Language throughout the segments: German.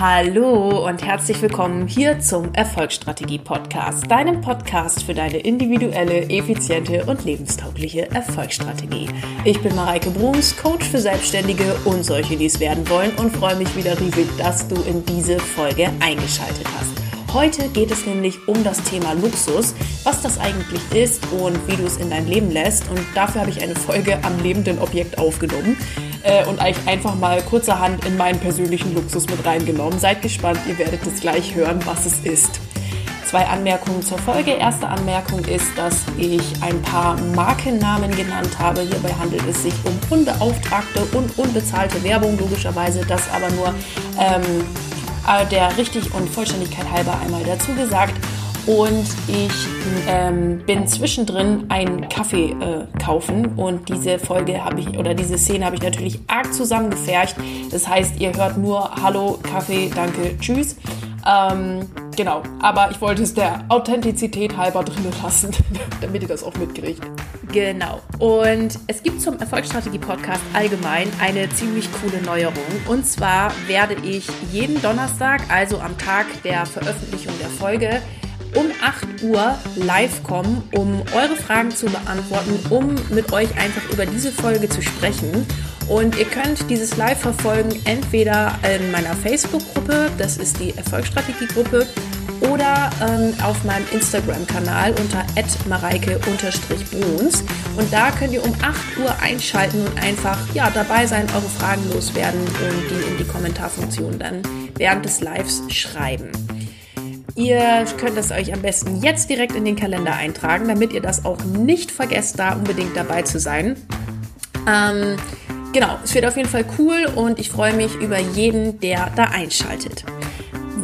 Hallo und herzlich willkommen hier zum Erfolgsstrategie Podcast, deinem Podcast für deine individuelle, effiziente und lebenstaugliche Erfolgsstrategie. Ich bin Mareike Bruns, Coach für Selbstständige und solche, die es werden wollen und freue mich wieder riesig, dass du in diese Folge eingeschaltet hast. Heute geht es nämlich um das Thema Luxus, was das eigentlich ist und wie du es in dein Leben lässt. Und dafür habe ich eine Folge am lebenden Objekt aufgenommen äh, und eigentlich einfach mal kurzerhand in meinen persönlichen Luxus mit reingenommen. Seid gespannt, ihr werdet es gleich hören, was es ist. Zwei Anmerkungen zur Folge. Erste Anmerkung ist, dass ich ein paar Markennamen genannt habe. Hierbei handelt es sich um unbeauftragte und unbezahlte Werbung, logischerweise das aber nur ähm, äh, der richtig und Vollständigkeit halber einmal dazu gesagt. Und ich ähm, bin zwischendrin einen Kaffee äh, kaufen und diese Folge habe ich oder diese Szene habe ich natürlich arg zusammengefercht. Das heißt, ihr hört nur Hallo, Kaffee, danke, tschüss. Ähm, genau, aber ich wollte es der Authentizität halber drinnen lassen, damit ihr das auch mitkriegt. Genau. Und es gibt zum Erfolgsstrategie-Podcast allgemein eine ziemlich coole Neuerung. Und zwar werde ich jeden Donnerstag, also am Tag der Veröffentlichung der Folge, um 8 Uhr live kommen, um eure Fragen zu beantworten, um mit euch einfach über diese Folge zu sprechen. Und ihr könnt dieses Live verfolgen entweder in meiner Facebook-Gruppe, das ist die Erfolgsstrategie-Gruppe, oder ähm, auf meinem Instagram-Kanal unter mareike-bruns. Und da könnt ihr um 8 Uhr einschalten und einfach ja, dabei sein, eure Fragen loswerden und die in die Kommentarfunktion dann während des Lives schreiben. Ihr könnt es euch am besten jetzt direkt in den Kalender eintragen, damit ihr das auch nicht vergesst, da unbedingt dabei zu sein. Ähm, genau, es wird auf jeden Fall cool und ich freue mich über jeden, der da einschaltet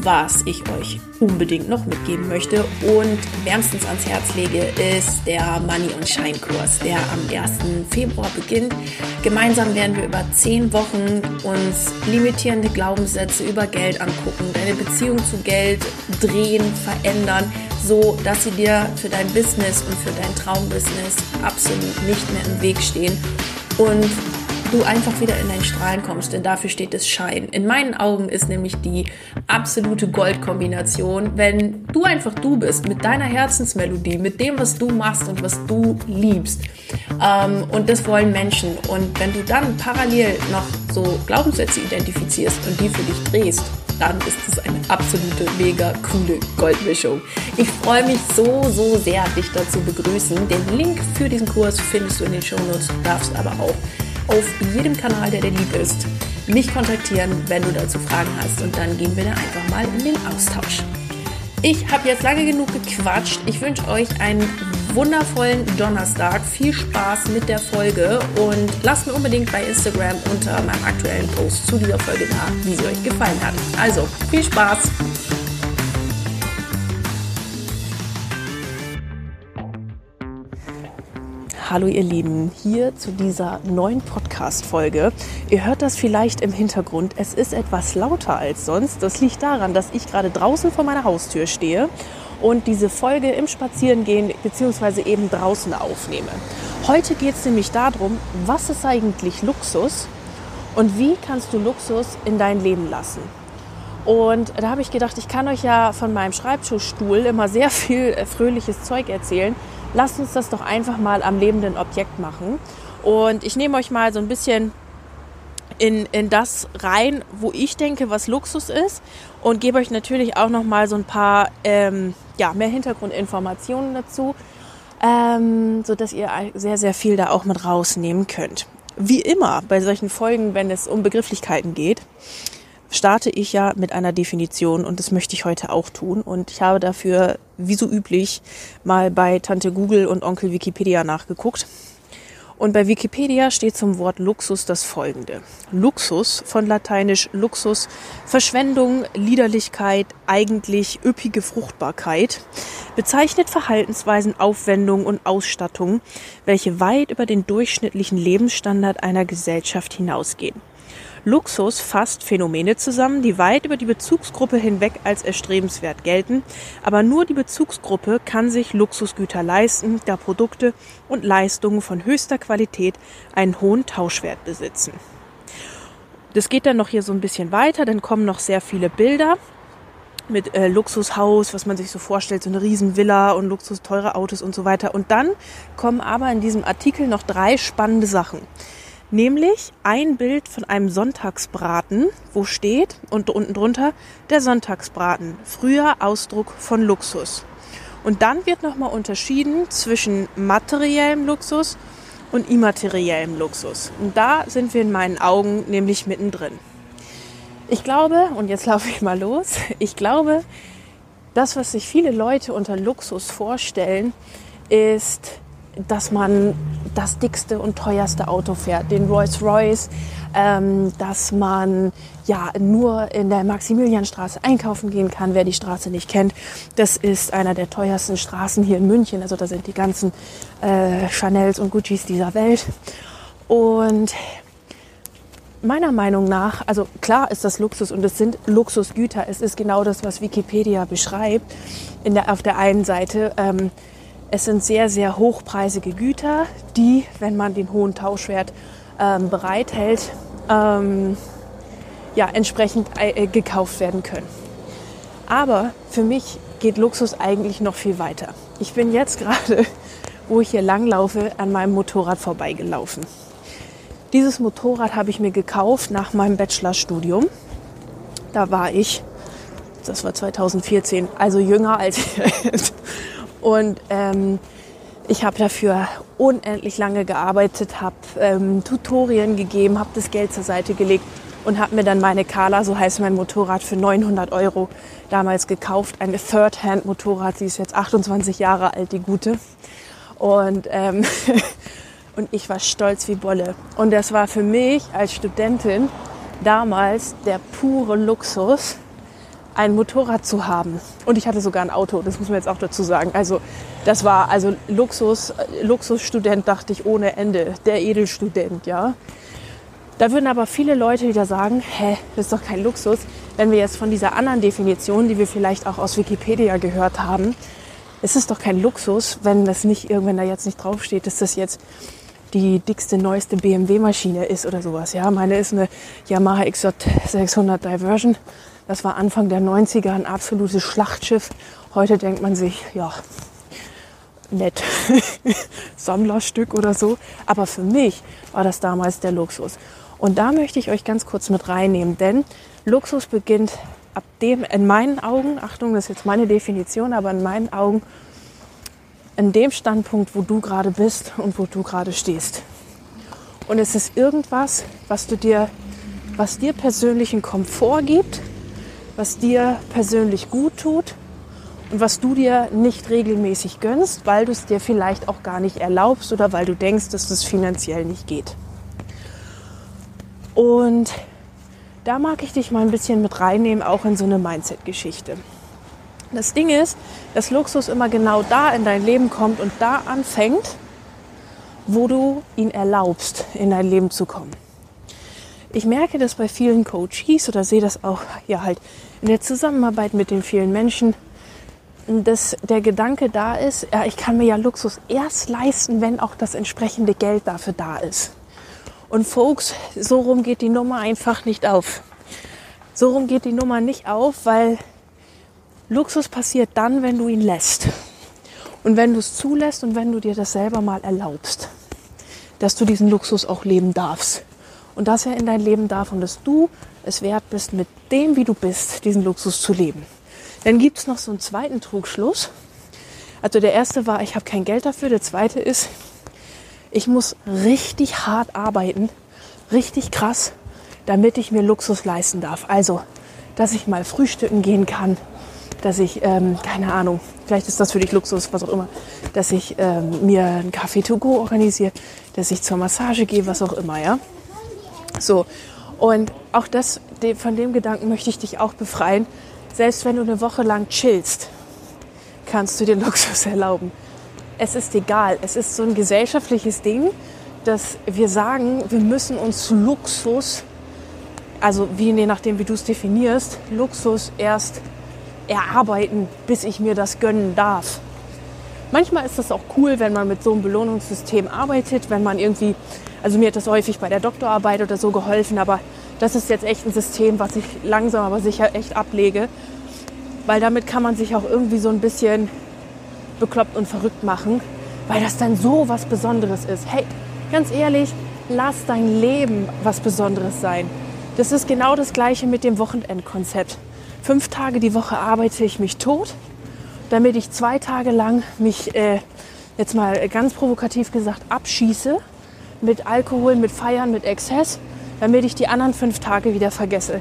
was ich euch unbedingt noch mitgeben möchte und wärmstens ans Herz lege, ist der Money und Shine Kurs, der am 1. Februar beginnt. Gemeinsam werden wir über zehn Wochen uns limitierende Glaubenssätze über Geld angucken, deine Beziehung zu Geld drehen, verändern, so dass sie dir für dein Business und für dein Traumbusiness absolut nicht mehr im Weg stehen und du einfach wieder in dein Strahlen kommst, denn dafür steht es Schein. In meinen Augen ist nämlich die absolute Goldkombination, wenn du einfach du bist, mit deiner Herzensmelodie, mit dem, was du machst und was du liebst. Ähm, und das wollen Menschen. Und wenn du dann parallel noch so Glaubenssätze identifizierst und die für dich drehst, dann ist es eine absolute mega coole Goldmischung. Ich freue mich so, so sehr, dich dazu begrüßen. Den Link für diesen Kurs findest du in den Show Notes. Darfst aber auch auf jedem Kanal, der dir lieb ist, mich kontaktieren, wenn du dazu Fragen hast und dann gehen wir da einfach mal in den Austausch. Ich habe jetzt lange genug gequatscht. Ich wünsche euch einen wundervollen Donnerstag. Viel Spaß mit der Folge und lasst mir unbedingt bei Instagram unter meinem aktuellen Post zu dieser Folge da, wie sie euch gefallen hat. Also, viel Spaß! Hallo ihr Lieben, hier zu dieser neuen Podcast-Folge. Ihr hört das vielleicht im Hintergrund. Es ist etwas lauter als sonst. Das liegt daran, dass ich gerade draußen vor meiner Haustür stehe und diese Folge im Spazierengehen bzw. eben draußen aufnehme. Heute geht es nämlich darum, was ist eigentlich Luxus und wie kannst du Luxus in dein Leben lassen? Und da habe ich gedacht, ich kann euch ja von meinem Schreibtischstuhl immer sehr viel äh, fröhliches Zeug erzählen lasst uns das doch einfach mal am lebenden Objekt machen. Und ich nehme euch mal so ein bisschen in, in das rein, wo ich denke, was Luxus ist und gebe euch natürlich auch noch mal so ein paar ähm, ja, mehr Hintergrundinformationen dazu, ähm, sodass ihr sehr, sehr viel da auch mit rausnehmen könnt. Wie immer bei solchen Folgen, wenn es um Begrifflichkeiten geht, starte ich ja mit einer Definition und das möchte ich heute auch tun. Und ich habe dafür, wie so üblich, mal bei Tante Google und Onkel Wikipedia nachgeguckt. Und bei Wikipedia steht zum Wort Luxus das folgende. Luxus, von lateinisch Luxus, Verschwendung, Liederlichkeit, eigentlich üppige Fruchtbarkeit, bezeichnet Verhaltensweisen, Aufwendungen und Ausstattungen, welche weit über den durchschnittlichen Lebensstandard einer Gesellschaft hinausgehen. Luxus fasst Phänomene zusammen, die weit über die Bezugsgruppe hinweg als erstrebenswert gelten, aber nur die Bezugsgruppe kann sich Luxusgüter leisten, da Produkte und Leistungen von höchster Qualität einen hohen Tauschwert besitzen. Das geht dann noch hier so ein bisschen weiter, dann kommen noch sehr viele Bilder mit äh, Luxushaus, was man sich so vorstellt, so eine Riesenvilla und Luxus, teure Autos und so weiter. Und dann kommen aber in diesem Artikel noch drei spannende Sachen. Nämlich ein Bild von einem Sonntagsbraten, wo steht und unten drunter der Sonntagsbraten, früher Ausdruck von Luxus. Und dann wird nochmal unterschieden zwischen materiellem Luxus und immateriellem Luxus. Und da sind wir in meinen Augen nämlich mittendrin. Ich glaube, und jetzt laufe ich mal los, ich glaube, das, was sich viele Leute unter Luxus vorstellen, ist, dass man das dickste und teuerste Auto fährt, den Rolls Royce, ähm, dass man ja nur in der Maximilianstraße einkaufen gehen kann. Wer die Straße nicht kennt, das ist einer der teuersten Straßen hier in München. Also da sind die ganzen äh, Chanels und Guccis dieser Welt. Und meiner Meinung nach, also klar ist das Luxus und es sind Luxusgüter. Es ist genau das, was Wikipedia beschreibt. In der, auf der einen Seite, ähm, es sind sehr, sehr hochpreisige Güter, die, wenn man den hohen Tauschwert ähm, bereithält, ähm, ja, entsprechend äh, gekauft werden können. Aber für mich geht Luxus eigentlich noch viel weiter. Ich bin jetzt gerade, wo ich hier langlaufe, an meinem Motorrad vorbeigelaufen. Dieses Motorrad habe ich mir gekauft nach meinem Bachelorstudium. Da war ich, das war 2014, also jünger als jetzt. Und ähm, ich habe dafür unendlich lange gearbeitet, habe ähm, Tutorien gegeben, habe das Geld zur Seite gelegt und habe mir dann meine Kala, so heißt mein Motorrad, für 900 Euro damals gekauft. Eine Third-Hand-Motorrad, sie ist jetzt 28 Jahre alt, die gute. Und ähm, und ich war stolz wie Bolle. Und das war für mich als Studentin damals der pure Luxus, ein Motorrad zu haben. Und ich hatte sogar ein Auto, das muss man jetzt auch dazu sagen. Also das war also Luxus, Luxusstudent dachte ich ohne Ende, der Edelstudent, ja. Da würden aber viele Leute wieder sagen, hä, das ist doch kein Luxus. Wenn wir jetzt von dieser anderen Definition, die wir vielleicht auch aus Wikipedia gehört haben, es ist doch kein Luxus, wenn das nicht, wenn da jetzt nicht draufsteht, dass das jetzt die dickste, neueste BMW-Maschine ist oder sowas. Ja, meine ist eine Yamaha XJ600 Diversion. Das war Anfang der 90er ein absolutes Schlachtschiff. Heute denkt man sich, ja, nett, Sammlerstück oder so. Aber für mich war das damals der Luxus. Und da möchte ich euch ganz kurz mit reinnehmen, denn Luxus beginnt ab dem, in meinen Augen, Achtung, das ist jetzt meine Definition, aber in meinen Augen in dem Standpunkt, wo du gerade bist und wo du gerade stehst. Und es ist irgendwas, was du dir, was dir persönlichen Komfort gibt, was dir persönlich gut tut und was du dir nicht regelmäßig gönnst, weil du es dir vielleicht auch gar nicht erlaubst oder weil du denkst, dass das finanziell nicht geht. Und da mag ich dich mal ein bisschen mit reinnehmen, auch in so eine Mindset-Geschichte. Das Ding ist, dass Luxus immer genau da in dein Leben kommt und da anfängt, wo du ihn erlaubst, in dein Leben zu kommen. Ich merke das bei vielen Coaches oder sehe das auch ja halt in der Zusammenarbeit mit den vielen Menschen, dass der Gedanke da ist, ja, ich kann mir ja Luxus erst leisten, wenn auch das entsprechende Geld dafür da ist. Und Folks, so rum geht die Nummer einfach nicht auf. So rum geht die Nummer nicht auf, weil Luxus passiert dann, wenn du ihn lässt. Und wenn du es zulässt und wenn du dir das selber mal erlaubst, dass du diesen Luxus auch leben darfst. Und dass er in dein Leben darf und dass du es wert bist, mit dem, wie du bist, diesen Luxus zu leben. Dann gibt es noch so einen zweiten Trugschluss. Also der erste war, ich habe kein Geld dafür. Der zweite ist, ich muss richtig hart arbeiten, richtig krass, damit ich mir Luxus leisten darf. Also, dass ich mal frühstücken gehen kann, dass ich, ähm, keine Ahnung, vielleicht ist das für dich Luxus, was auch immer, dass ich ähm, mir einen Kaffee to go organisiere, dass ich zur Massage gehe, was auch immer, ja. So. Und auch das, von dem Gedanken möchte ich dich auch befreien. Selbst wenn du eine Woche lang chillst, kannst du dir Luxus erlauben. Es ist egal. Es ist so ein gesellschaftliches Ding, dass wir sagen, wir müssen uns Luxus, also wie, je nachdem, wie du es definierst, Luxus erst erarbeiten, bis ich mir das gönnen darf. Manchmal ist das auch cool, wenn man mit so einem Belohnungssystem arbeitet, wenn man irgendwie, also mir hat das häufig bei der Doktorarbeit oder so geholfen, aber das ist jetzt echt ein System, was ich langsam aber sicher echt ablege, weil damit kann man sich auch irgendwie so ein bisschen bekloppt und verrückt machen, weil das dann so was Besonderes ist. Hey, ganz ehrlich, lass dein Leben was Besonderes sein. Das ist genau das gleiche mit dem Wochenendkonzept. Fünf Tage die Woche arbeite ich mich tot, damit ich zwei Tage lang mich, äh, jetzt mal ganz provokativ gesagt, abschieße mit Alkohol, mit Feiern, mit Exzess, damit ich die anderen fünf Tage wieder vergesse.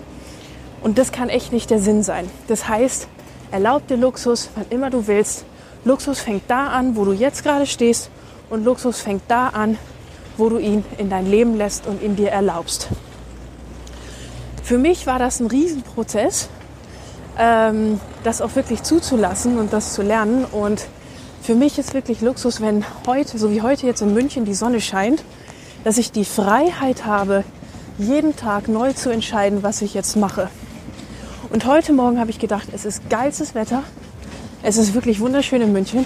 Und das kann echt nicht der Sinn sein. Das heißt, erlaub dir Luxus, wann immer du willst. Luxus fängt da an, wo du jetzt gerade stehst. Und Luxus fängt da an, wo du ihn in dein Leben lässt und in dir erlaubst. Für mich war das ein Riesenprozess, ähm, das auch wirklich zuzulassen und das zu lernen. Und für mich ist wirklich Luxus, wenn heute, so wie heute jetzt in München, die Sonne scheint, dass ich die Freiheit habe, jeden Tag neu zu entscheiden, was ich jetzt mache. Und heute Morgen habe ich gedacht, es ist geilstes Wetter. Es ist wirklich wunderschön in München.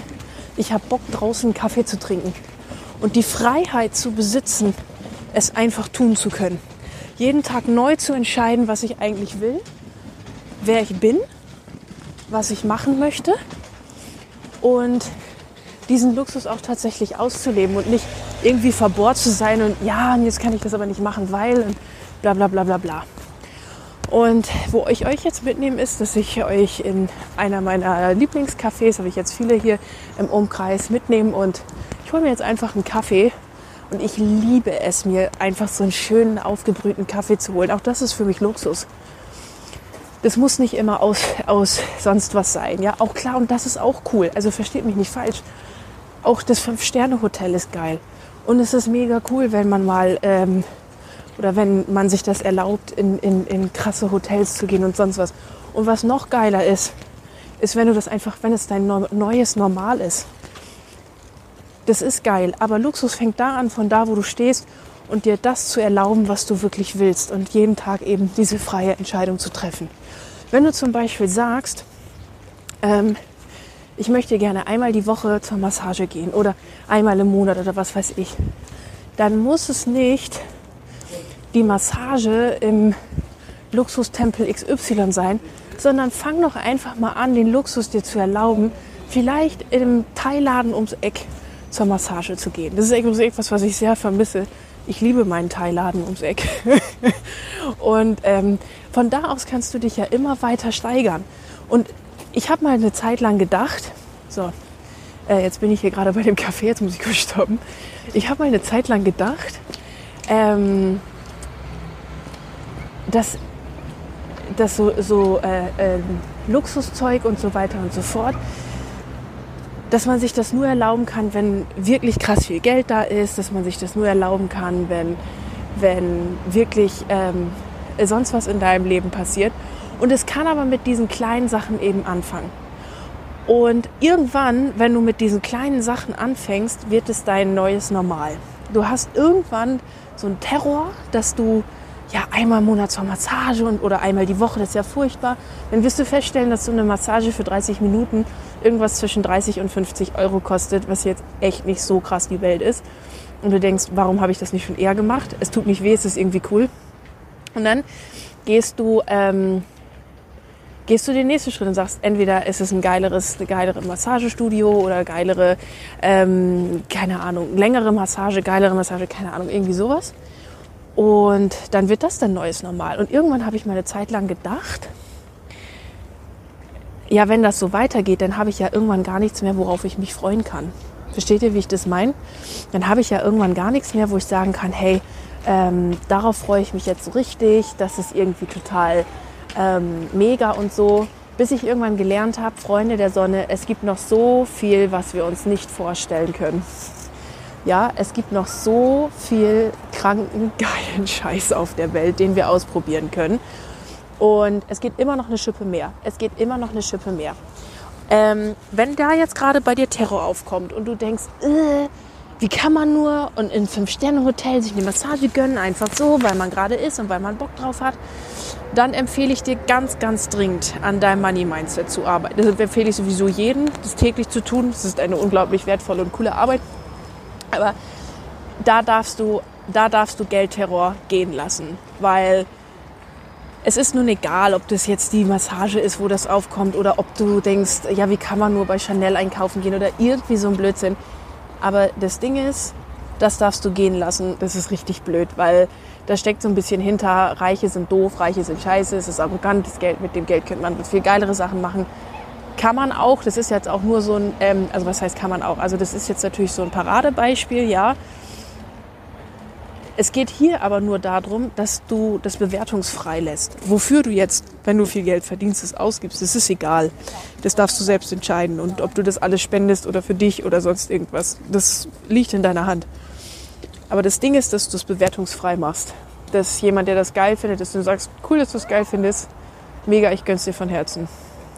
Ich habe Bock draußen Kaffee zu trinken und die Freiheit zu besitzen, es einfach tun zu können. Jeden Tag neu zu entscheiden, was ich eigentlich will wer ich bin, was ich machen möchte und diesen Luxus auch tatsächlich auszuleben und nicht irgendwie verbohrt zu sein und ja, jetzt kann ich das aber nicht machen, weil und bla bla bla bla bla. Und wo ich euch jetzt mitnehme, ist, dass ich euch in einer meiner Lieblingscafés, habe ich jetzt viele hier im Umkreis mitnehmen und ich hole mir jetzt einfach einen Kaffee und ich liebe es, mir einfach so einen schönen aufgebrühten Kaffee zu holen. Auch das ist für mich Luxus das muss nicht immer aus, aus sonst was sein. Ja, auch klar, und das ist auch cool. Also versteht mich nicht falsch. Auch das Fünf-Sterne-Hotel ist geil. Und es ist mega cool, wenn man mal ähm, oder wenn man sich das erlaubt, in, in, in krasse Hotels zu gehen und sonst was. Und was noch geiler ist, ist, wenn du das einfach, wenn es dein neues Normal ist. Das ist geil. Aber Luxus fängt da an, von da, wo du stehst und dir das zu erlauben, was du wirklich willst und jeden Tag eben diese freie Entscheidung zu treffen. Wenn du zum Beispiel sagst, ähm, ich möchte gerne einmal die Woche zur Massage gehen oder einmal im Monat oder was weiß ich, dann muss es nicht die Massage im Luxustempel XY sein, sondern fang doch einfach mal an, den Luxus dir zu erlauben, vielleicht im Teilladen ums Eck zur Massage zu gehen. Das ist etwas, was ich sehr vermisse ich liebe meinen Teilladen ums Eck. und ähm, von da aus kannst du dich ja immer weiter steigern. Und ich habe mal eine Zeit lang gedacht, so, äh, jetzt bin ich hier gerade bei dem Café, jetzt muss ich kurz stoppen. Ich habe mal eine Zeit lang gedacht, ähm, dass, dass so, so äh, äh, Luxuszeug und so weiter und so fort, dass man sich das nur erlauben kann, wenn wirklich krass viel Geld da ist, dass man sich das nur erlauben kann, wenn, wenn wirklich ähm, sonst was in deinem Leben passiert. Und es kann aber mit diesen kleinen Sachen eben anfangen. Und irgendwann, wenn du mit diesen kleinen Sachen anfängst, wird es dein neues Normal. Du hast irgendwann so einen Terror, dass du ja einmal im Monat zur Massage und, oder einmal die Woche, das ist ja furchtbar. Dann wirst du feststellen, dass so eine Massage für 30 Minuten irgendwas zwischen 30 und 50 Euro kostet, was jetzt echt nicht so krass die Welt ist. Und du denkst, warum habe ich das nicht schon eher gemacht? Es tut nicht weh, es ist irgendwie cool. Und dann gehst du, ähm, gehst du den nächsten Schritt und sagst, entweder ist es ein geileres, eine geilere Massagestudio oder geilere, ähm, keine Ahnung, längere Massage, geilere Massage, keine Ahnung, irgendwie sowas. Und dann wird das dann neues Normal. Und irgendwann habe ich mal eine Zeit lang gedacht, ja, wenn das so weitergeht, dann habe ich ja irgendwann gar nichts mehr, worauf ich mich freuen kann. Versteht ihr, wie ich das meine? Dann habe ich ja irgendwann gar nichts mehr, wo ich sagen kann, hey, ähm, darauf freue ich mich jetzt so richtig, das ist irgendwie total ähm, mega und so. Bis ich irgendwann gelernt habe, Freunde der Sonne, es gibt noch so viel, was wir uns nicht vorstellen können. Ja, es gibt noch so viel kranken, geilen Scheiß auf der Welt, den wir ausprobieren können. Und es geht immer noch eine Schippe mehr. Es geht immer noch eine Schippe mehr. Ähm, wenn da jetzt gerade bei dir Terror aufkommt und du denkst, äh, wie kann man nur und in Fünf-Sterne-Hotel sich eine Massage gönnen, einfach so, weil man gerade ist und weil man Bock drauf hat, dann empfehle ich dir ganz, ganz dringend an deinem Money-Mindset zu arbeiten. Das empfehle ich sowieso jedem, das täglich zu tun. Das ist eine unglaublich wertvolle und coole Arbeit. Aber da darfst du, da darfst du Geldterror gehen lassen, weil es ist nun egal, ob das jetzt die Massage ist, wo das aufkommt, oder ob du denkst, ja, wie kann man nur bei Chanel einkaufen gehen oder irgendwie so ein Blödsinn. Aber das Ding ist, das darfst du gehen lassen. Das ist richtig blöd, weil da steckt so ein bisschen hinter, Reiche sind doof, Reiche sind scheiße, es ist arrogant, das Geld, mit dem Geld könnte man viel geilere Sachen machen. Kann man auch, das ist jetzt auch nur so ein, ähm, also was heißt kann man auch, also das ist jetzt natürlich so ein Paradebeispiel, ja. Es geht hier aber nur darum, dass du das bewertungsfrei lässt. Wofür du jetzt, wenn du viel Geld verdienst, es ausgibst, das ist egal. Das darfst du selbst entscheiden. Und ob du das alles spendest oder für dich oder sonst irgendwas, das liegt in deiner Hand. Aber das Ding ist, dass du es bewertungsfrei machst. Dass jemand, der das geil findet, dass du sagst, cool, dass du es geil findest, mega, ich gönn's dir von Herzen.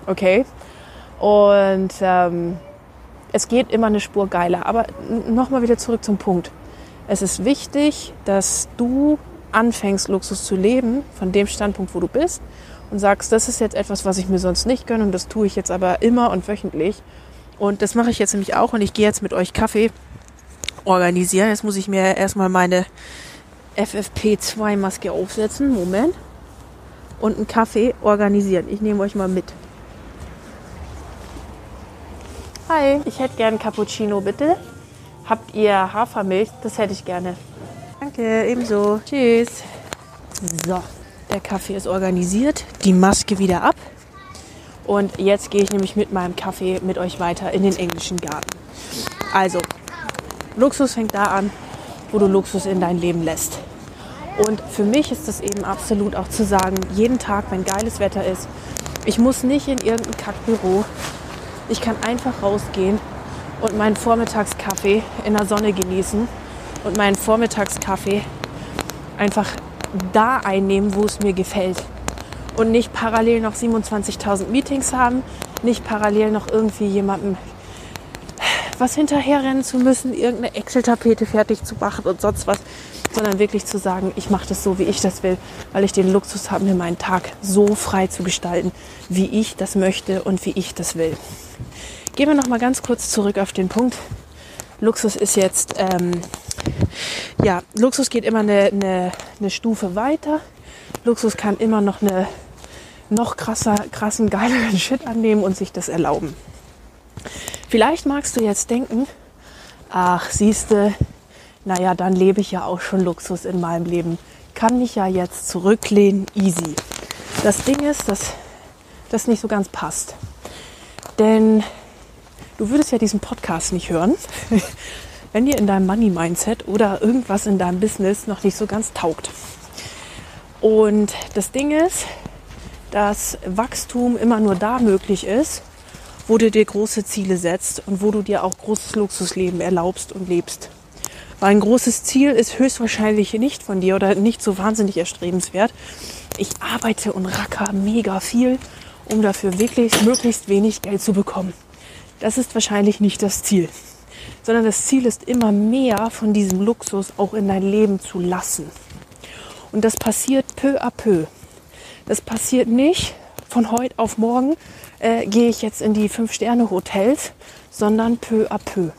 Okay? Und ähm, es geht immer eine Spur geiler. Aber nochmal wieder zurück zum Punkt. Es ist wichtig, dass du anfängst, Luxus zu leben, von dem Standpunkt, wo du bist, und sagst, das ist jetzt etwas, was ich mir sonst nicht gönne und das tue ich jetzt aber immer und wöchentlich. Und das mache ich jetzt nämlich auch und ich gehe jetzt mit euch Kaffee organisieren. Jetzt muss ich mir erstmal meine FFP2-Maske aufsetzen. Moment. Und einen Kaffee organisieren. Ich nehme euch mal mit. Hi, ich hätte gern Cappuccino, bitte. Habt ihr Hafermilch? Das hätte ich gerne. Danke, ebenso. Tschüss. So, der Kaffee ist organisiert. Die Maske wieder ab. Und jetzt gehe ich nämlich mit meinem Kaffee mit euch weiter in den englischen Garten. Also, Luxus fängt da an, wo du Luxus in dein Leben lässt. Und für mich ist es eben absolut auch zu sagen, jeden Tag, wenn geiles Wetter ist, ich muss nicht in irgendein Kackbüro. Ich kann einfach rausgehen und meinen Vormittagskaffee in der Sonne genießen und meinen Vormittagskaffee einfach da einnehmen, wo es mir gefällt. Und nicht parallel noch 27.000 Meetings haben, nicht parallel noch irgendwie jemandem was hinterherrennen zu müssen, irgendeine Excel-Tapete fertig zu machen und sonst was, sondern wirklich zu sagen, ich mache das so, wie ich das will, weil ich den Luxus habe, mir meinen Tag so frei zu gestalten, wie ich das möchte und wie ich das will. Gehen wir noch mal ganz kurz zurück auf den Punkt. Luxus ist jetzt, ähm, ja, Luxus geht immer eine, eine, eine Stufe weiter. Luxus kann immer noch eine noch krasser, krassen, geileren Shit annehmen und sich das erlauben. Vielleicht magst du jetzt denken, ach, siehste, naja, dann lebe ich ja auch schon Luxus in meinem Leben. Kann mich ja jetzt zurücklehnen, easy. Das Ding ist, dass das nicht so ganz passt. Denn du würdest ja diesen Podcast nicht hören, wenn dir in deinem Money-Mindset oder irgendwas in deinem Business noch nicht so ganz taugt. Und das Ding ist, dass Wachstum immer nur da möglich ist, wo du dir große Ziele setzt und wo du dir auch großes Luxusleben erlaubst und lebst. Weil ein großes Ziel ist höchstwahrscheinlich nicht von dir oder nicht so wahnsinnig erstrebenswert. Ich arbeite und racker mega viel, um dafür wirklich möglichst wenig Geld zu bekommen. Das ist wahrscheinlich nicht das Ziel. Sondern das Ziel ist immer mehr von diesem Luxus auch in dein Leben zu lassen. Und das passiert peu à peu. Das passiert nicht von heute auf morgen, äh, gehe ich jetzt in die Fünf-Sterne-Hotels, sondern peu à peu.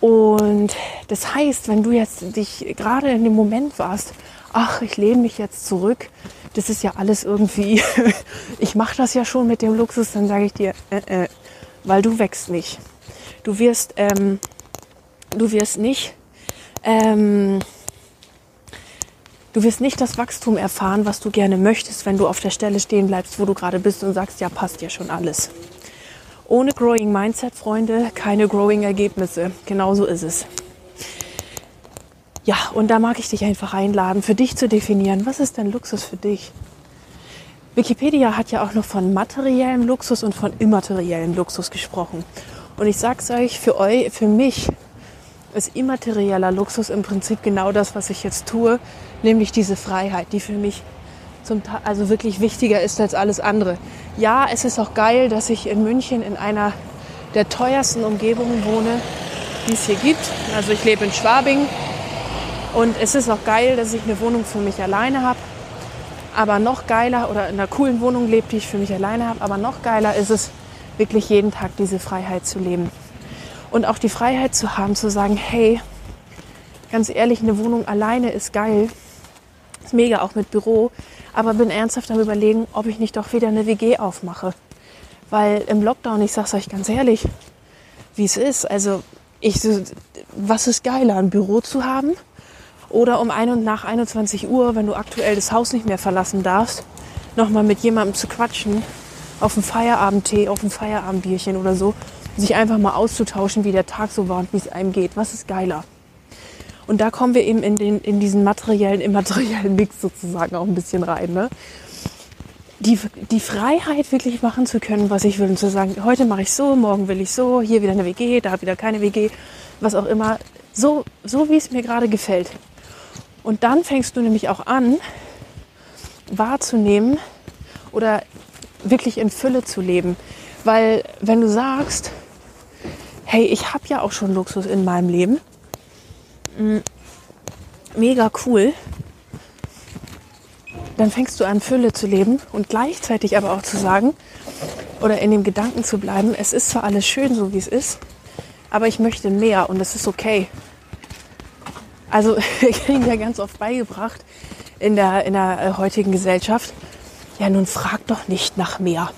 Und das heißt, wenn du jetzt dich gerade in dem Moment warst, ach, ich lehne mich jetzt zurück, das ist ja alles irgendwie, ich mache das ja schon mit dem Luxus, dann sage ich dir, äh, äh, weil du wächst nicht. Du wirst, ähm, du wirst nicht ähm, Du wirst nicht das Wachstum erfahren, was du gerne möchtest, wenn du auf der Stelle stehen bleibst, wo du gerade bist und sagst, ja, passt ja schon alles. Ohne Growing Mindset, Freunde, keine Growing Ergebnisse. Genauso ist es. Ja, und da mag ich dich einfach einladen, für dich zu definieren, was ist denn Luxus für dich? Wikipedia hat ja auch noch von materiellem Luxus und von immateriellem Luxus gesprochen. Und ich sag's euch, für euch, für mich ist immaterieller Luxus im Prinzip genau das, was ich jetzt tue, nämlich diese Freiheit, die für mich zum also wirklich wichtiger ist als alles andere. Ja, es ist auch geil, dass ich in München in einer der teuersten Umgebungen wohne, die es hier gibt. Also ich lebe in Schwabing und es ist auch geil, dass ich eine Wohnung für mich alleine habe. Aber noch geiler oder in einer coolen Wohnung lebe, die ich für mich alleine habe. Aber noch geiler ist es, wirklich jeden Tag diese Freiheit zu leben. Und auch die Freiheit zu haben, zu sagen, hey, ganz ehrlich, eine Wohnung alleine ist geil. Ist mega auch mit Büro. Aber bin ernsthaft am überlegen, ob ich nicht doch wieder eine WG aufmache. Weil im Lockdown, ich sag's euch ganz ehrlich, wie es ist. Also ich, was ist geiler, ein Büro zu haben oder um ein und nach 21 Uhr, wenn du aktuell das Haus nicht mehr verlassen darfst, nochmal mit jemandem zu quatschen, auf dem Feierabendtee, auf dem Feierabendbierchen oder so, sich einfach mal auszutauschen, wie der Tag so war und wie es einem geht. Was ist geiler? Und da kommen wir eben in, den, in diesen materiellen, immateriellen Mix sozusagen auch ein bisschen rein. Ne? Die, die Freiheit wirklich machen zu können, was ich will und zu sagen, heute mache ich so, morgen will ich so, hier wieder eine WG, da wieder keine WG, was auch immer, so, so wie es mir gerade gefällt. Und dann fängst du nämlich auch an, wahrzunehmen oder wirklich in Fülle zu leben. Weil wenn du sagst, hey, ich habe ja auch schon Luxus in meinem Leben, mm, mega cool, dann fängst du an, Fülle zu leben und gleichzeitig aber auch zu sagen oder in dem Gedanken zu bleiben, es ist zwar alles schön, so wie es ist, aber ich möchte mehr und es ist okay. Also wir kriegen ja ganz oft beigebracht in der, in der äh, heutigen Gesellschaft, ja nun frag doch nicht nach mehr.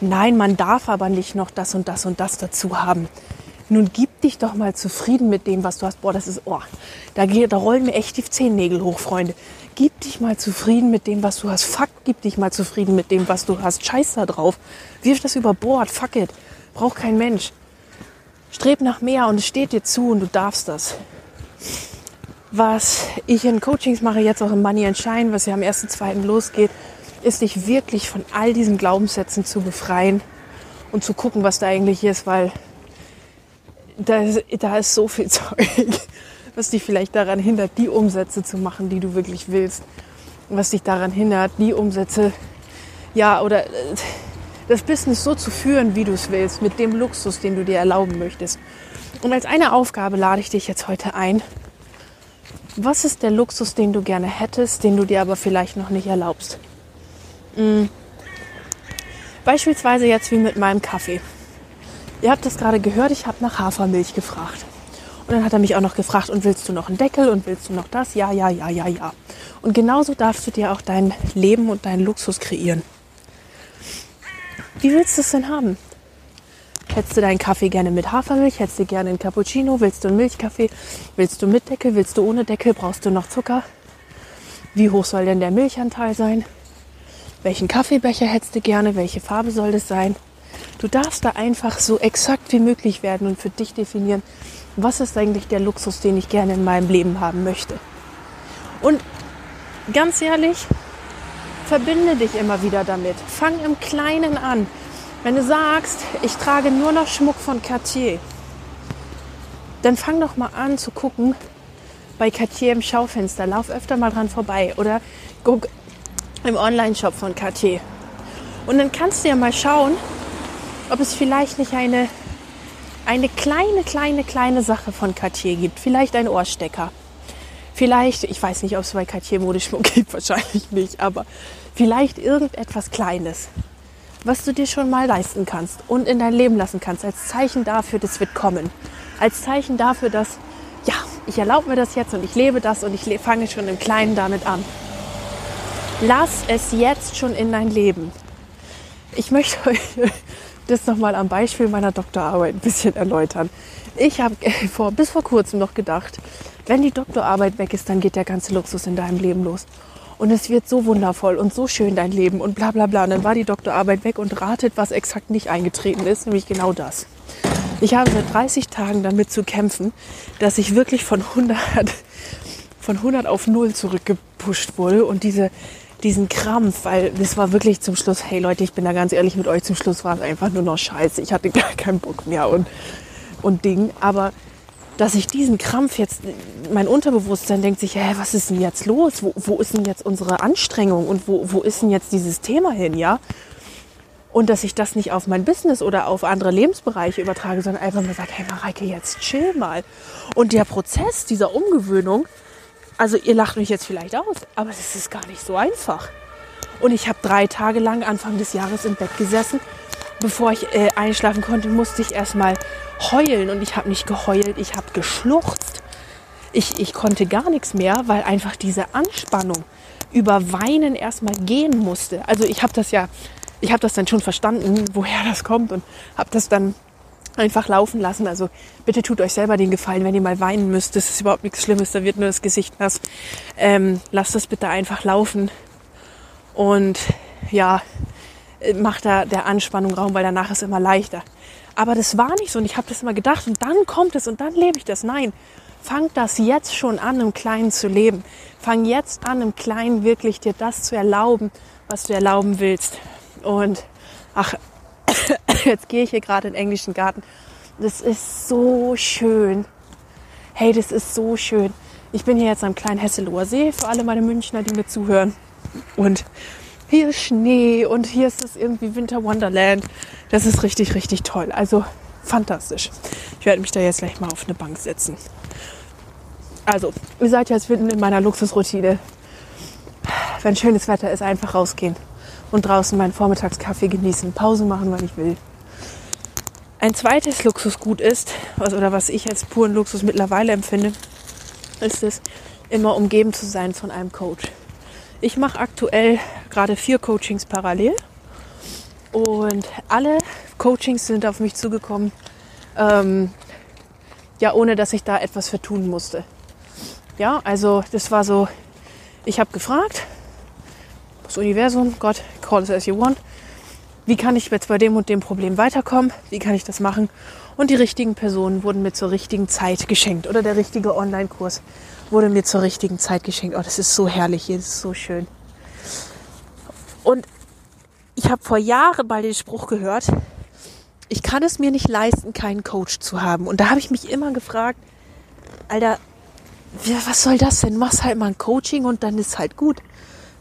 Nein, man darf aber nicht noch das und das und das dazu haben. Nun gib dich doch mal zufrieden mit dem, was du hast. Boah, das ist, oh, da, da rollen mir echt die Zehennägel hoch, Freunde. Gib dich mal zufrieden mit dem, was du hast. Fuck, gib dich mal zufrieden mit dem, was du hast. Scheiß da drauf. Wirf das über Bord. Fuck it. Braucht kein Mensch. Streb nach mehr und es steht dir zu und du darfst das was ich in Coachings mache, jetzt auch im Money and Shine, was ja am 1.2. losgeht, ist dich wirklich von all diesen Glaubenssätzen zu befreien und zu gucken, was da eigentlich ist, weil da ist, da ist so viel Zeug, was dich vielleicht daran hindert, die Umsätze zu machen, die du wirklich willst. Was dich daran hindert, die Umsätze, ja, oder äh, das Business so zu führen, wie du es willst, mit dem Luxus, den du dir erlauben möchtest. Und als eine Aufgabe lade ich dich jetzt heute ein, was ist der Luxus, den du gerne hättest, den du dir aber vielleicht noch nicht erlaubst? Mhm. Beispielsweise jetzt wie mit meinem Kaffee. Ihr habt das gerade gehört, ich habe nach Hafermilch gefragt. Und dann hat er mich auch noch gefragt, und willst du noch einen Deckel und willst du noch das? Ja, ja, ja, ja, ja. Und genauso darfst du dir auch dein Leben und deinen Luxus kreieren. Wie willst du es denn haben? Hättest du deinen Kaffee gerne mit Hafermilch? Hättest du gerne einen Cappuccino? Willst du einen Milchkaffee? Willst du mit Deckel? Willst du ohne Deckel? Brauchst du noch Zucker? Wie hoch soll denn der Milchanteil sein? Welchen Kaffeebecher hättest du gerne? Welche Farbe soll das sein? Du darfst da einfach so exakt wie möglich werden und für dich definieren, was ist eigentlich der Luxus, den ich gerne in meinem Leben haben möchte. Und ganz ehrlich, verbinde dich immer wieder damit. Fang im Kleinen an. Wenn du sagst, ich trage nur noch Schmuck von Cartier, dann fang doch mal an zu gucken bei Cartier im Schaufenster. Lauf öfter mal dran vorbei oder guck im Online-Shop von Cartier. Und dann kannst du ja mal schauen, ob es vielleicht nicht eine, eine kleine, kleine, kleine Sache von Cartier gibt. Vielleicht ein Ohrstecker. Vielleicht, ich weiß nicht, ob es bei Cartier Modeschmuck gibt, wahrscheinlich nicht, aber vielleicht irgendetwas Kleines was du dir schon mal leisten kannst und in dein Leben lassen kannst, als Zeichen dafür, das wird kommen. Als Zeichen dafür, dass, ja, ich erlaube mir das jetzt und ich lebe das und ich fange schon im Kleinen damit an. Lass es jetzt schon in dein Leben. Ich möchte euch das nochmal am Beispiel meiner Doktorarbeit ein bisschen erläutern. Ich habe vor, bis vor kurzem noch gedacht, wenn die Doktorarbeit weg ist, dann geht der ganze Luxus in deinem Leben los und es wird so wundervoll und so schön dein Leben und bla bla bla. Und dann war die Doktorarbeit weg und ratet, was exakt nicht eingetreten ist, nämlich genau das. Ich habe seit 30 Tagen damit zu kämpfen, dass ich wirklich von 100, von 100 auf 0 zurückgepusht wurde und diese, diesen Krampf, weil das war wirklich zum Schluss, hey Leute, ich bin da ganz ehrlich mit euch, zum Schluss war es einfach nur noch scheiße. Ich hatte gar keinen Bock mehr und, und Ding. Aber dass ich diesen Krampf jetzt, mein Unterbewusstsein denkt sich, hä, was ist denn jetzt los? Wo, wo ist denn jetzt unsere Anstrengung und wo, wo ist denn jetzt dieses Thema hin, ja? Und dass ich das nicht auf mein Business oder auf andere Lebensbereiche übertrage, sondern einfach mal sage, hey Mareike, jetzt chill mal. Und der Prozess dieser Umgewöhnung, also ihr lacht mich jetzt vielleicht aus, aber das ist gar nicht so einfach. Und ich habe drei Tage lang Anfang des Jahres im Bett gesessen. Bevor ich äh, einschlafen konnte, musste ich erstmal heulen und ich habe nicht geheult, ich habe geschluchzt. ich, ich konnte gar nichts mehr, weil einfach diese Anspannung über Weinen erstmal gehen musste. Also ich habe das ja, ich habe das dann schon verstanden, woher das kommt und habe das dann einfach laufen lassen. Also bitte tut euch selber den Gefallen, wenn ihr mal weinen müsst. Das ist überhaupt nichts Schlimmes, da wird nur das Gesicht nass. Ähm, lasst das bitte einfach laufen. Und ja, macht da der Anspannung Raum, weil danach ist immer leichter. Aber das war nicht so und ich habe das immer gedacht und dann kommt es und dann lebe ich das. Nein, fang das jetzt schon an, im Kleinen zu leben. Fang jetzt an, im Kleinen wirklich dir das zu erlauben, was du erlauben willst. Und ach, jetzt gehe ich hier gerade in den englischen Garten. Das ist so schön. Hey, das ist so schön. Ich bin hier jetzt am kleinen Hesseloher See, für alle meine Münchner, die mir zuhören. Und hier ist Schnee und hier ist es irgendwie Winter Wonderland. Das ist richtig, richtig toll. Also fantastisch. Ich werde mich da jetzt gleich mal auf eine Bank setzen. Also, ihr seid jetzt mitten in meiner Luxusroutine. Wenn schönes Wetter ist, einfach rausgehen und draußen meinen Vormittagskaffee genießen, Pause machen, wann ich will. Ein zweites Luxusgut ist, was, oder was ich als puren Luxus mittlerweile empfinde, ist es, immer umgeben zu sein von einem Coach. Ich mache aktuell gerade vier Coachings parallel und alle Coachings sind auf mich zugekommen, ähm, ja, ohne dass ich da etwas für tun musste. Ja, also das war so, ich habe gefragt, das Universum, Gott, call it as you want, wie kann ich jetzt bei dem und dem Problem weiterkommen, wie kann ich das machen und die richtigen Personen wurden mir zur richtigen Zeit geschenkt oder der richtige Online-Kurs wurde mir zur richtigen Zeit geschenkt. Oh, das ist so herrlich hier, das ist so schön. Und ich habe vor Jahren mal den Spruch gehört, ich kann es mir nicht leisten, keinen Coach zu haben. Und da habe ich mich immer gefragt, Alter, was soll das denn? Machst halt mal ein Coaching und dann ist halt gut.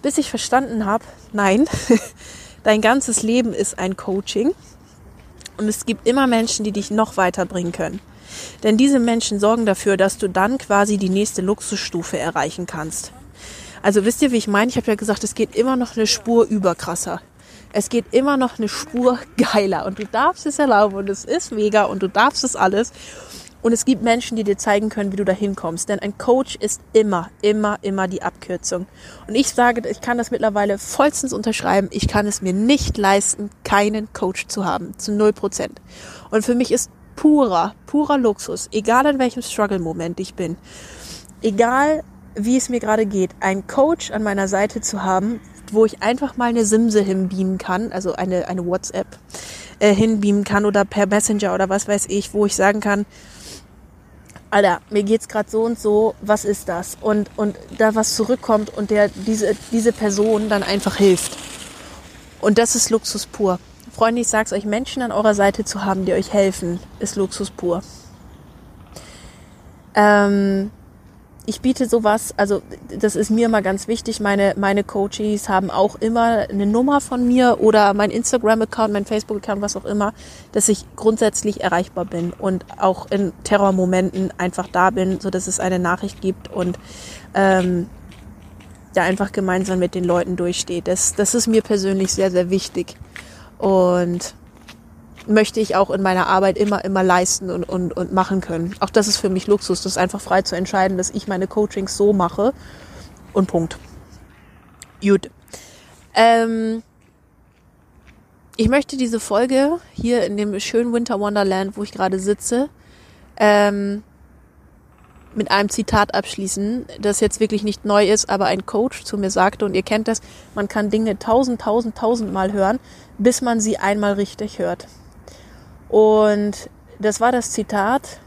Bis ich verstanden habe, nein, dein ganzes Leben ist ein Coaching. Und es gibt immer Menschen, die dich noch weiterbringen können. Denn diese Menschen sorgen dafür, dass du dann quasi die nächste Luxusstufe erreichen kannst. Also wisst ihr, wie ich meine? Ich habe ja gesagt, es geht immer noch eine Spur überkrasser. Es geht immer noch eine Spur geiler und du darfst es erlauben und es ist mega und du darfst es alles. Und es gibt Menschen, die dir zeigen können, wie du da hinkommst. Denn ein Coach ist immer, immer, immer die Abkürzung. Und ich sage, ich kann das mittlerweile vollstens unterschreiben. Ich kann es mir nicht leisten, keinen Coach zu haben. Zu null Prozent. Und für mich ist purer, purer Luxus, egal in welchem Struggle-Moment ich bin, egal wie es mir gerade geht, einen Coach an meiner Seite zu haben, wo ich einfach mal eine Simse hinbeamen kann, also eine, eine WhatsApp äh, hinbeamen kann oder per Messenger oder was weiß ich, wo ich sagen kann, Alter, mir geht's gerade so und so, was ist das? Und, und da was zurückkommt und der diese, diese Person dann einfach hilft. Und das ist Luxus pur. Freunde, ich sag's euch, Menschen an eurer Seite zu haben, die euch helfen, ist Luxus pur. Ähm, ich biete sowas, also das ist mir mal ganz wichtig. Meine, meine Coaches haben auch immer eine Nummer von mir oder mein Instagram-Account, mein Facebook-Account, was auch immer, dass ich grundsätzlich erreichbar bin und auch in Terrormomenten einfach da bin, so dass es eine Nachricht gibt und ähm, ja einfach gemeinsam mit den Leuten durchsteht. Das, das ist mir persönlich sehr, sehr wichtig. Und möchte ich auch in meiner Arbeit immer, immer leisten und, und, und machen können. Auch das ist für mich Luxus, das ist einfach frei zu entscheiden, dass ich meine Coachings so mache und Punkt. Gut. Ähm, ich möchte diese Folge hier in dem schönen Winter Wonderland, wo ich gerade sitze, ähm, mit einem Zitat abschließen, das jetzt wirklich nicht neu ist, aber ein Coach zu mir sagte, und ihr kennt das, man kann Dinge tausend, tausend, tausend Mal hören, bis man sie einmal richtig hört. Und das war das Zitat.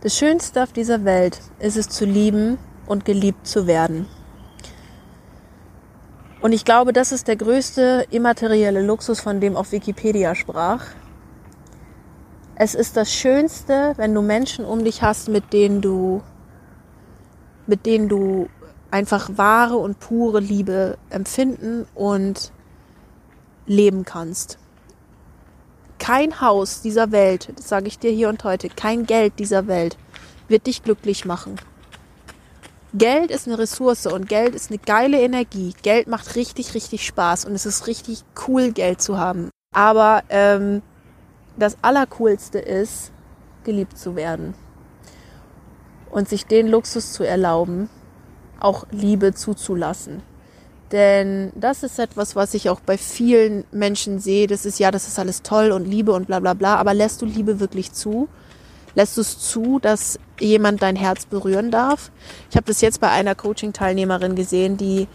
Das Schönste auf dieser Welt ist es zu lieben und geliebt zu werden. Und ich glaube, das ist der größte immaterielle Luxus, von dem auch Wikipedia sprach. Es ist das Schönste, wenn du Menschen um dich hast, mit denen du, mit denen du einfach wahre und pure Liebe empfinden und leben kannst. Kein Haus dieser Welt, das sage ich dir hier und heute, kein Geld dieser Welt wird dich glücklich machen. Geld ist eine Ressource und Geld ist eine geile Energie. Geld macht richtig, richtig Spaß und es ist richtig cool, Geld zu haben. Aber ähm, das Allercoolste ist, geliebt zu werden. und sich den Luxus zu erlauben, auch Liebe zuzulassen. Denn das ist etwas, was ich auch bei vielen Menschen sehe. Das ist ja, das ist alles toll und Liebe und bla bla bla. Aber lässt du Liebe wirklich zu? Lässt du es zu, dass jemand dein Herz berühren darf? Ich habe das jetzt bei einer Coaching-Teilnehmerin gesehen, die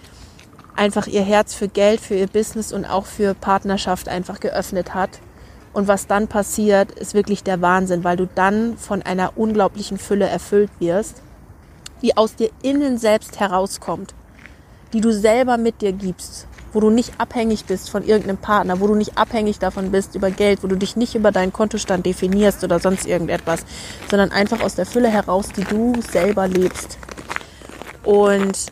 einfach ihr Herz für Geld, für ihr Business und auch für Partnerschaft einfach geöffnet hat. Und was dann passiert, ist wirklich der Wahnsinn, weil du dann von einer unglaublichen Fülle erfüllt wirst, die aus dir innen selbst herauskommt die du selber mit dir gibst, wo du nicht abhängig bist von irgendeinem Partner, wo du nicht abhängig davon bist über Geld, wo du dich nicht über deinen Kontostand definierst oder sonst irgendetwas, sondern einfach aus der Fülle heraus, die du selber lebst. Und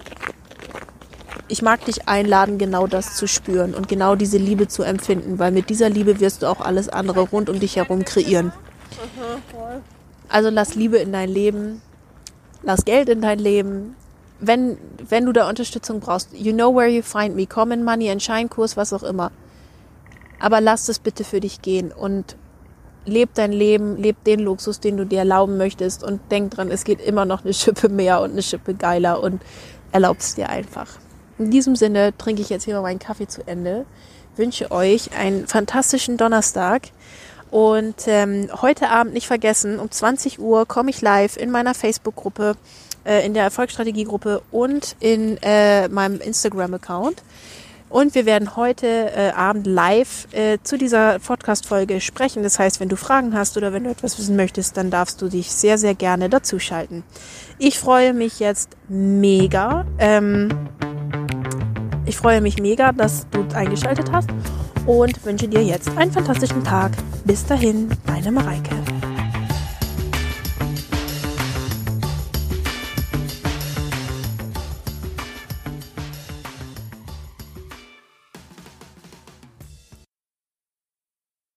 ich mag dich einladen, genau das zu spüren und genau diese Liebe zu empfinden, weil mit dieser Liebe wirst du auch alles andere rund um dich herum kreieren. Also lass Liebe in dein Leben, lass Geld in dein Leben, wenn, wenn du da Unterstützung brauchst, you know where you find me. Komm in Money, in Scheinkurs, was auch immer. Aber lass es bitte für dich gehen und leb dein Leben, leb den Luxus, den du dir erlauben möchtest und denk dran, es geht immer noch eine Schippe mehr und eine Schippe geiler und erlaubst dir einfach. In diesem Sinne trinke ich jetzt hier mal meinen Kaffee zu Ende, wünsche euch einen fantastischen Donnerstag und ähm, heute Abend nicht vergessen, um 20 Uhr komme ich live in meiner Facebook-Gruppe äh, in der Erfolgsstrategiegruppe und in äh, meinem Instagram-Account. Und wir werden heute äh, Abend live äh, zu dieser Podcast-Folge sprechen. Das heißt, wenn du Fragen hast oder wenn du etwas wissen möchtest, dann darfst du dich sehr, sehr gerne dazuschalten. Ich freue mich jetzt mega. Ähm, ich freue mich mega, dass du eingeschaltet hast und wünsche dir jetzt einen fantastischen Tag. Bis dahin, deine Mareike.